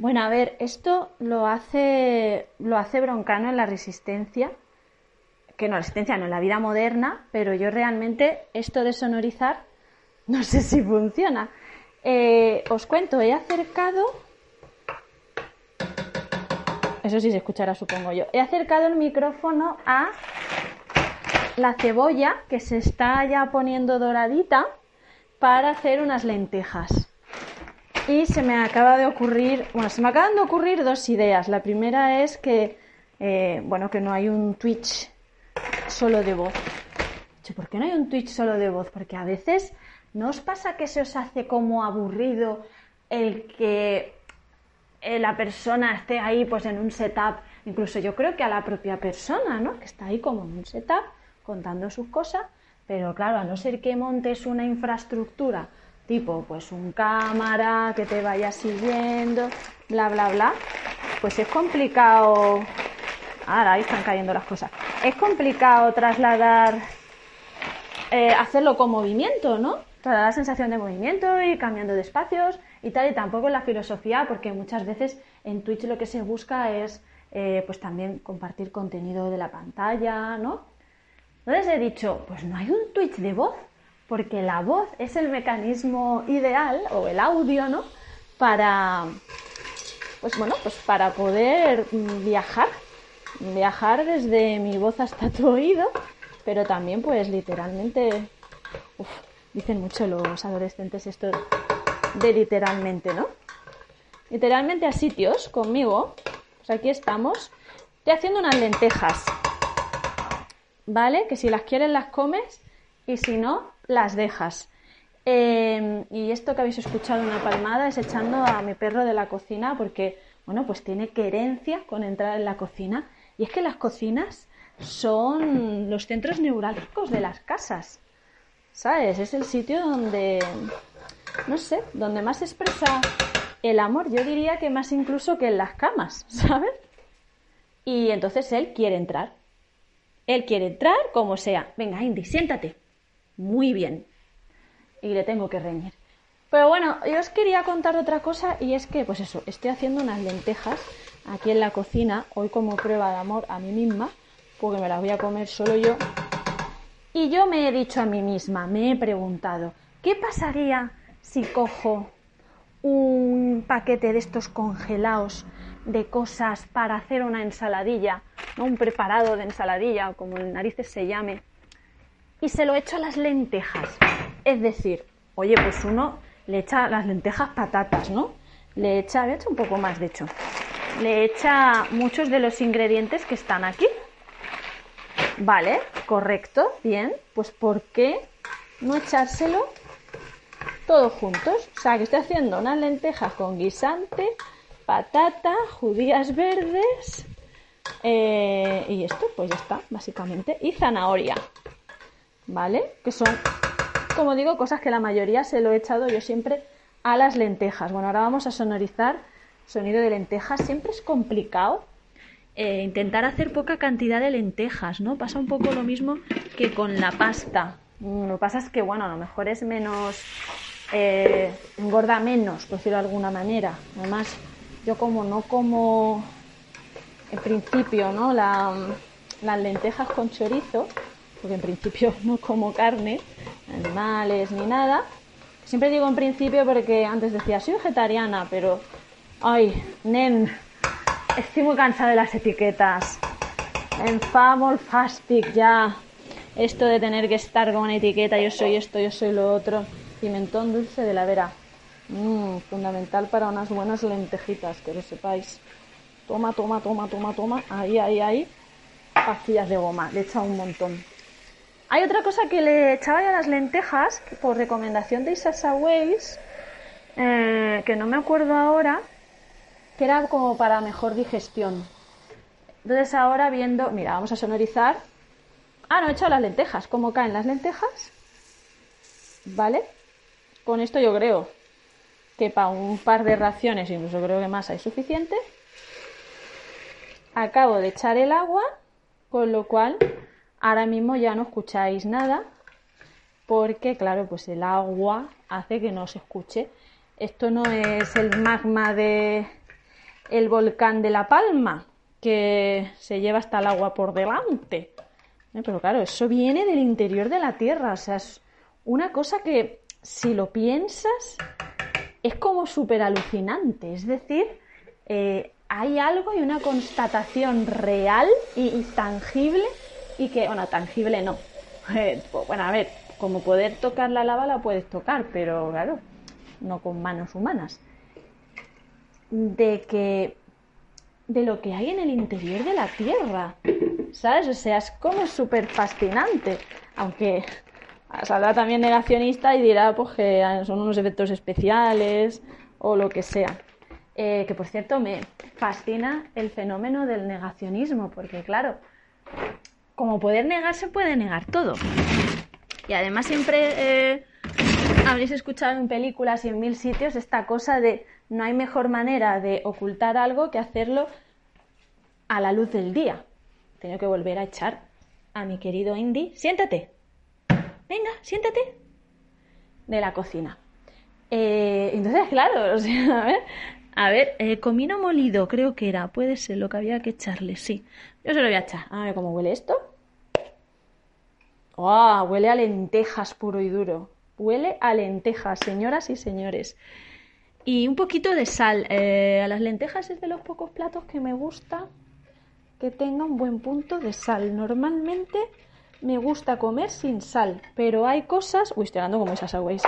Bueno, a ver, esto lo hace, lo hace Broncano en la resistencia, que no, resistencia no, en la vida moderna, pero yo realmente esto de sonorizar no sé si funciona. Eh, os cuento, he acercado, eso sí se escuchará supongo yo, he acercado el micrófono a la cebolla que se está ya poniendo doradita para hacer unas lentejas. Y se me acaba de ocurrir, bueno, se me acaban de ocurrir dos ideas. La primera es que, eh, bueno, que no hay un Twitch solo de voz. ¿Por qué no hay un Twitch solo de voz? Porque a veces no os pasa que se os hace como aburrido el que eh, la persona esté ahí pues en un setup, incluso yo creo que a la propia persona, ¿no? Que está ahí como en un setup contando sus cosas, pero claro, a no ser que montes una infraestructura tipo pues un cámara que te vaya siguiendo, bla, bla, bla, pues es complicado. Ahora ahí están cayendo las cosas. Es complicado trasladar, eh, hacerlo con movimiento, ¿no? Toda la sensación de movimiento y cambiando de espacios y tal, y tampoco la filosofía, porque muchas veces en Twitch lo que se busca es eh, pues también compartir contenido de la pantalla, ¿no? Entonces he dicho, pues no hay un Twitch de voz, porque la voz es el mecanismo ideal, o el audio, ¿no? Para, pues bueno, pues para poder viajar, viajar desde mi voz hasta tu oído, pero también pues literalmente, dicen mucho los adolescentes esto de literalmente, ¿no? Literalmente a sitios conmigo, pues aquí estamos, estoy haciendo unas lentejas, ¿vale? Que si las quieres las comes y si no, las dejas. Em, y esto que habéis escuchado una palmada es echando a mi perro de la cocina porque, bueno, pues tiene querencia con entrar en la cocina. Y es que las cocinas son los centros neurálgicos de las casas. ¿Sabes? Es el sitio donde, no sé, donde más se expresa el amor. Yo diría que más incluso que en las camas, ¿sabes? Y entonces él quiere entrar. Él quiere entrar como sea. Venga, Indy, siéntate muy bien. Y le tengo que reñir. Pero bueno, yo os quería contar otra cosa y es que, pues eso, estoy haciendo unas lentejas aquí en la cocina, hoy como prueba de amor a mí misma, porque me las voy a comer solo yo. Y yo me he dicho a mí misma, me he preguntado, ¿qué pasaría si cojo un paquete de estos congelados de cosas para hacer una ensaladilla, ¿no? un preparado de ensaladilla, o como en narices se llame, y se lo echo a las lentejas. Es decir, oye, pues uno le echa a las lentejas patatas, ¿no? Le echa, le echa un poco más de hecho, le echa muchos de los ingredientes que están aquí. Vale, correcto, bien, pues ¿por qué no echárselo todos juntos? O sea, que estoy haciendo unas lentejas con guisante, patata, judías verdes eh, y esto, pues ya está, básicamente, y zanahoria. ¿Vale? Que son, como digo, cosas que la mayoría se lo he echado yo siempre a las lentejas. Bueno, ahora vamos a sonorizar sonido de lentejas. Siempre es complicado eh, intentar hacer poca cantidad de lentejas, ¿no? Pasa un poco lo mismo que con la pasta. Mm, lo que pasa es que, bueno, a lo mejor es menos, eh, engorda menos, por decirlo de alguna manera. Además, yo como no como, en principio, ¿no? las lentejas con chorizo, porque en principio no como carne, animales ni nada. Siempre digo en principio porque antes decía soy vegetariana, pero ay, nen, estoy muy cansada de las etiquetas. Enfamo fastic ya. Esto de tener que estar con una etiqueta, yo soy esto, yo soy lo otro. Pimentón dulce de la vera. Mmm, fundamental para unas buenas lentejitas, que lo sepáis. Toma, toma, toma, toma, toma. Ahí, ahí, ahí. Pastillas de goma. Le he echado un montón. Hay otra cosa que le echaba a las lentejas, por recomendación de Isasa Weiss, eh, que no me acuerdo ahora, que era como para mejor digestión. Entonces ahora viendo, mira, vamos a sonorizar. Ah, no he echado las lentejas. ¿Cómo caen las lentejas? ¿Vale? Con esto yo creo que para un par de raciones, incluso creo que más hay suficiente. Acabo de echar el agua, con lo cual Ahora mismo ya no escucháis nada porque, claro, pues el agua hace que no se escuche. Esto no es el magma de volcán de La Palma, que se lleva hasta el agua por delante. Eh, pero claro, eso viene del interior de la Tierra, o sea, es una cosa que si lo piensas es como súper alucinante, es decir, eh, hay algo y una constatación real y, tangible y que, bueno, tangible no. Eh, pues, bueno, a ver, como poder tocar la lava la puedes tocar, pero claro, no con manos humanas. De que de lo que hay en el interior de la Tierra. ¿Sabes? O sea, es como súper fascinante. Aunque saldrá también negacionista y dirá pues que son unos efectos especiales o lo que sea. Eh, que por cierto me fascina el fenómeno del negacionismo, porque claro, como poder negar se puede negar todo. Y además siempre eh, habréis escuchado en películas y en mil sitios esta cosa de no hay mejor manera de ocultar algo que hacerlo a la luz del día. Tengo que volver a echar a mi querido Indy. Siéntate. Venga, siéntate. De la cocina. Eh, entonces, claro, a ver, a ver eh, comino molido, creo que era. Puede ser lo que había que echarle, sí. Yo se lo voy a echar. A ver cómo huele esto. ¡Oh! Huele a lentejas puro y duro. Huele a lentejas, señoras y señores. Y un poquito de sal. Eh, a las lentejas es de los pocos platos que me gusta que tenga un buen punto de sal. Normalmente me gusta comer sin sal, pero hay cosas... Uy, estoy hablando como esas agües.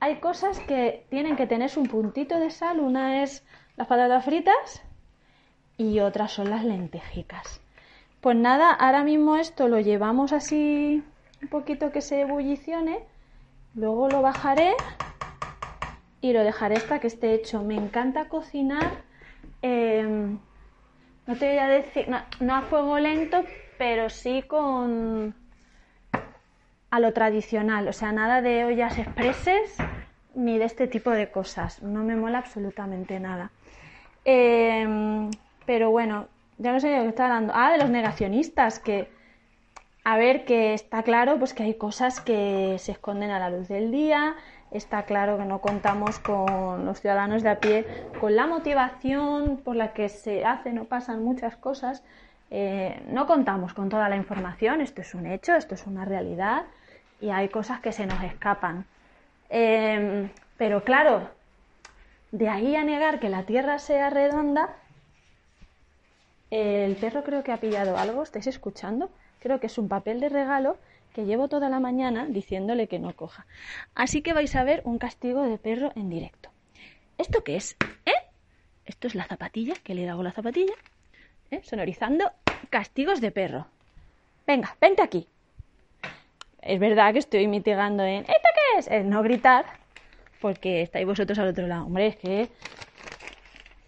Hay cosas que tienen que tener un puntito de sal. Una es las patatas fritas y otras son las lentejicas. Pues nada, ahora mismo esto lo llevamos así un poquito que se ebullicione. Luego lo bajaré y lo dejaré hasta que esté hecho. Me encanta cocinar, em, no te voy a decir, no, a fuego lento, pero sí con a lo tradicional, o sea, nada de ollas expreses ni de este tipo de cosas. No me mola absolutamente nada. Em, pero bueno, ya no sé de qué está hablando. Ah, de los negacionistas, que a ver, que está claro pues que hay cosas que se esconden a la luz del día, está claro que no contamos con los ciudadanos de a pie, con la motivación por la que se hacen o pasan muchas cosas. Eh, no contamos con toda la información, esto es un hecho, esto es una realidad y hay cosas que se nos escapan. Em, pero claro, de ahí a negar que la Tierra sea redonda, el perro creo que ha pillado algo, ¿estáis escuchando? Creo que es un papel de regalo que llevo toda la mañana diciéndole que no coja. Así que vais a ver un castigo de perro en directo. ¿Esto qué es? ¿Eh? Esto es la zapatilla, que le he dado la zapatilla, ¿eh? sonorizando castigos de perro. Venga, vente aquí. Es verdad que estoy mitigando en ¿esto qué es? No gritar, porque estáis vosotros al otro lado. Hombre, es que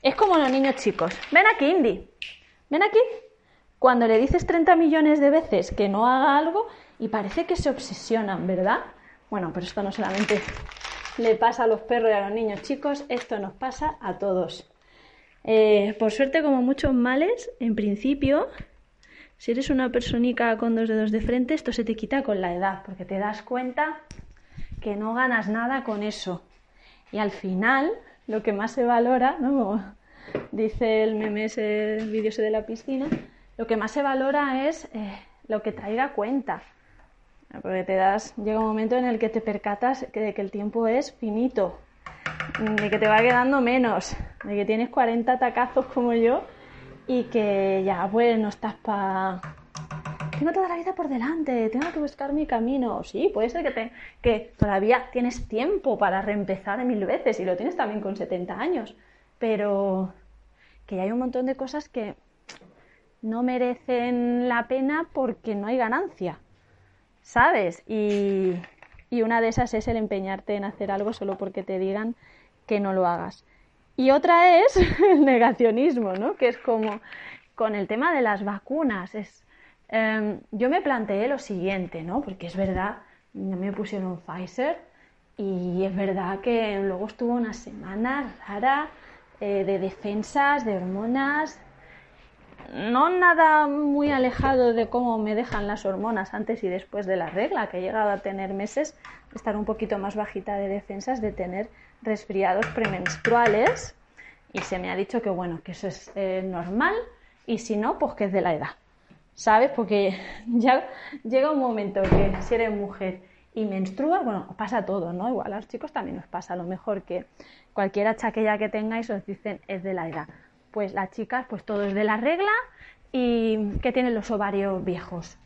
es como los niños chicos. Ven aquí, Indy. Ven aquí. Cuando le dices 30 millones de veces que no haga algo, y parece que se obsesionan, ¿verdad? Bueno, pero esto no solamente le pasa a los perros y a los niños chicos, esto nos pasa a todos. Eh, por suerte, como muchos males, en principio, si eres una personita con dos dedos de frente, esto se te quita con la edad, porque te das cuenta que no ganas nada con eso. Y al final, lo que más se valora, ¿no? dice el meme ese vídeo de la piscina, lo que más se valora es eh, lo que traiga cuenta. Porque te das, llega un momento en el que te percatas de que el tiempo es finito, de que te va quedando menos, de que tienes 40 tacazos como yo y que ya pues no estás para... Tengo toda la vida por delante, tengo que buscar mi camino. Sí, puede ser que, te, que todavía tienes tiempo para reempezar mil veces y lo tienes también con 70 años, pero que hay un montón de cosas que no merecen la pena porque no hay ganancia. ¿sabes? Y, una de esas es el empeñarte en hacer algo solo porque te digan que no lo hagas. Y otra es el negacionismo, ¿no? Que es como con el tema de las vacunas. Es, em, yo me planteé lo siguiente, ¿no? Porque es verdad, me pusieron Pfizer y es verdad que luego estuvo una semana rara eh, de defensas, de hormonas, no nada muy alejado de cómo me dejan las hormonas antes y después de la regla, que he llegado a tener meses estar un poquito más bajita de defensas, de tener resfriados premenstruales. Y se me ha dicho que bueno, que eso es eh, normal y si no, pues que es de la edad. ¿Sabes? Porque ya llega un momento que si eres mujer y menstruas, bueno, os pasa todo, ¿no? Igual a los chicos también os pasa, a lo mejor que cualquier achaquilla que tengáis os dicen es de la edad. Pues las chicas, pues todo es de la regla y que tienen los ovarios viejos.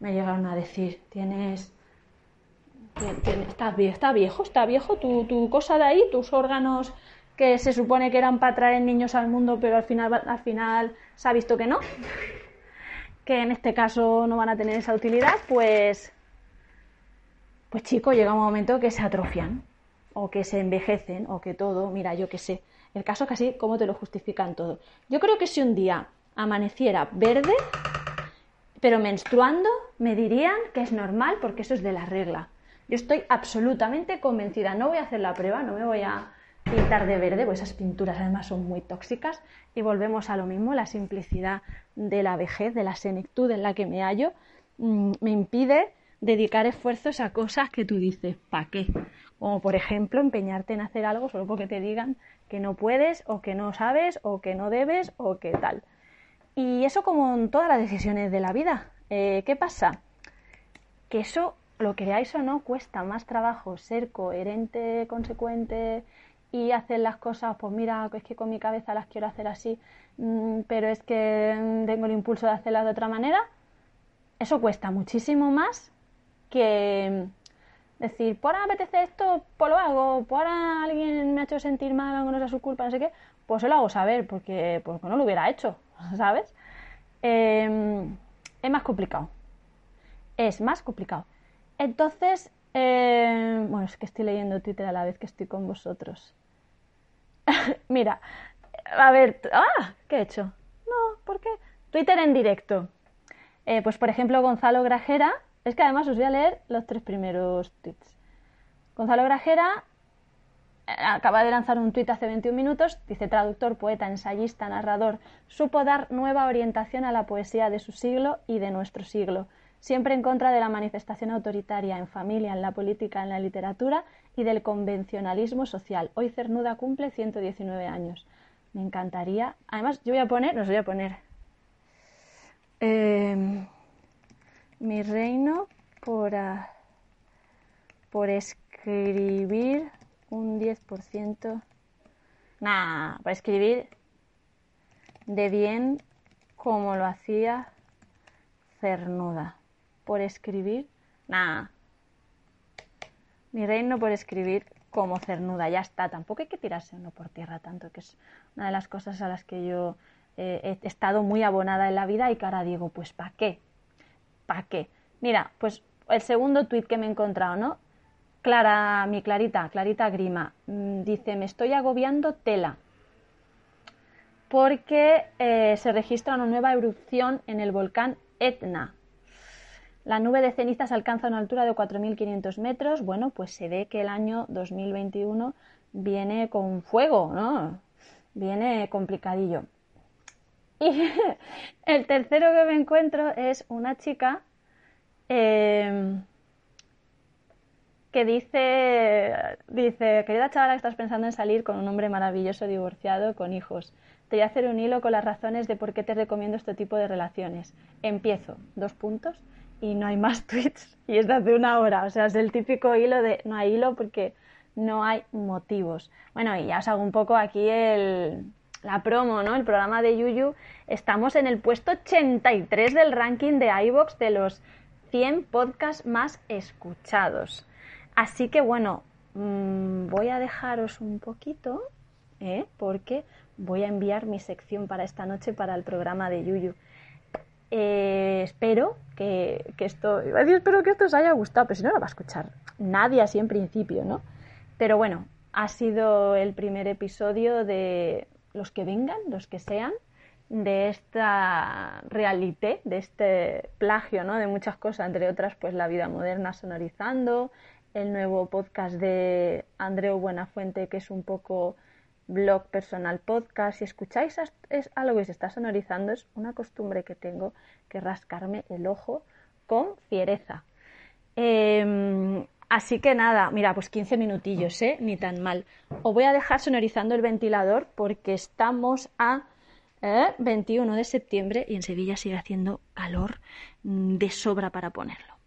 Me llegaron a decir, tienes está, está viejo, está viejo tu, tu, cosa de ahí, tus órganos que se supone que eran para traer niños al mundo, pero al final, al final se ha visto que no, que en este caso no van a tener esa utilidad, pues, pues chico, llega un momento que se atrofian, o que se envejecen, o que todo, mira, yo qué sé. El caso es que así, ¿cómo te lo justifican todo? Yo creo que si un día amaneciera verde, pero menstruando, me dirían que es normal porque eso es de la regla. Yo estoy absolutamente convencida, no voy a hacer la prueba, no me voy a pintar de verde, pues esas pinturas además son muy tóxicas y volvemos a lo mismo, la simplicidad de la vejez, de la senectud en la que me hallo, mm, me impide dedicar esfuerzos a cosas que tú dices, ¿para qué? Como por ejemplo empeñarte en hacer algo solo porque te digan que no puedes o que no sabes o que no debes o que tal. Y eso como en todas las decisiones de la vida. Eh, ¿Qué pasa? Que eso lo creáis o no, cuesta más trabajo ser coherente, consecuente y hacer las cosas, pues mira, es que con mi cabeza las quiero hacer así, mm, pero es que mm, tengo el impulso de hacerlas de otra manera. Eso cuesta muchísimo más que mm, decir, por ahora apetece esto, pues lo hago, por ahora alguien me ha hecho sentir mal, algo no es su culpa, no sé qué, pues se lo hago saber, porque, porque no lo hubiera hecho, ¿sabes? Em, es más complicado. Es más complicado. Entonces, eh, bueno, es que estoy leyendo Twitter a la vez que estoy con vosotros. Mira, a ver, ¡ah! ¿Qué he hecho? No, ¿por qué? Twitter en directo. Eh, pues, por ejemplo, Gonzalo Grajera, es que además os voy a leer los tres primeros tweets. Gonzalo Grajera eh, acaba de lanzar un tuit hace 21 minutos, dice traductor, poeta, ensayista, narrador, supo dar nueva orientación a la poesía de su siglo y de nuestro siglo siempre en contra de la manifestación autoritaria en familia, en la política, en la literatura y del convencionalismo social. Hoy Cernuda cumple 119 años. Me encantaría. Además, yo voy a poner, nos voy a poner em, mi reino por, por escribir un 10%. Nah, por escribir de bien como lo hacía Cernuda por escribir, nada. Mi reino por escribir como cernuda, ya está. Tampoco hay que tirarse uno por tierra tanto, que es una de las cosas a las que yo eh, he estado muy abonada en la vida y que ahora digo, pues ¿para qué? ¿Para qué? Mira, pues el segundo tuit que me he encontrado, ¿no? Clara, mi Clarita, Clarita Grima, mm, dice, me estoy agobiando tela porque eh, se registra una nueva erupción en el volcán Etna. La nube de cenizas alcanza una altura de 4.500 metros. Bueno, pues se ve que el año 2021 viene con fuego, ¿no? Viene complicadillo. Y el tercero que me encuentro es una chica em, que dice, dice, querida chavala, estás pensando en salir con un hombre maravilloso, divorciado, con hijos. Te voy a hacer un hilo con las razones de por qué te recomiendo este tipo de relaciones. Empiezo, dos puntos y no hay más tweets y es de hace una hora. O sea, es el típico hilo de no hay hilo porque no hay motivos. Bueno, y ya os hago un poco aquí el, la promo, ¿no? El programa de Yuyu. Estamos en el puesto 83 del ranking de iVoox de los 100 podcasts más escuchados. Así que bueno, mm, voy a dejaros un poquito, ¿eh? porque voy a enviar mi sección para esta noche para el programa de Yuyu. Eh, espero que, esto, a decir, espero que esto os haya gustado, pero si no lo va a escuchar nadie así en principio, ¿no? Pero bueno, ha sido el primer episodio de los que vengan, los que sean, de esta realité, de este plagio, ¿no? De muchas cosas, entre otras, pues la vida moderna sonorizando, el nuevo podcast de Andreu Buenafuente, que es un poco blog personal podcast. Si escucháis es algo que se está sonorizando, es una costumbre que tengo que rascarme el ojo con fiereza. Em, Así que nada, mira, pues 15 minutillos, ¿eh? Ni tan mal. Os voy a dejar sonorizando el ventilador porque estamos a 21 ¿eh? de septiembre y en Sevilla sigue haciendo calor mm, de sobra para ponerlo.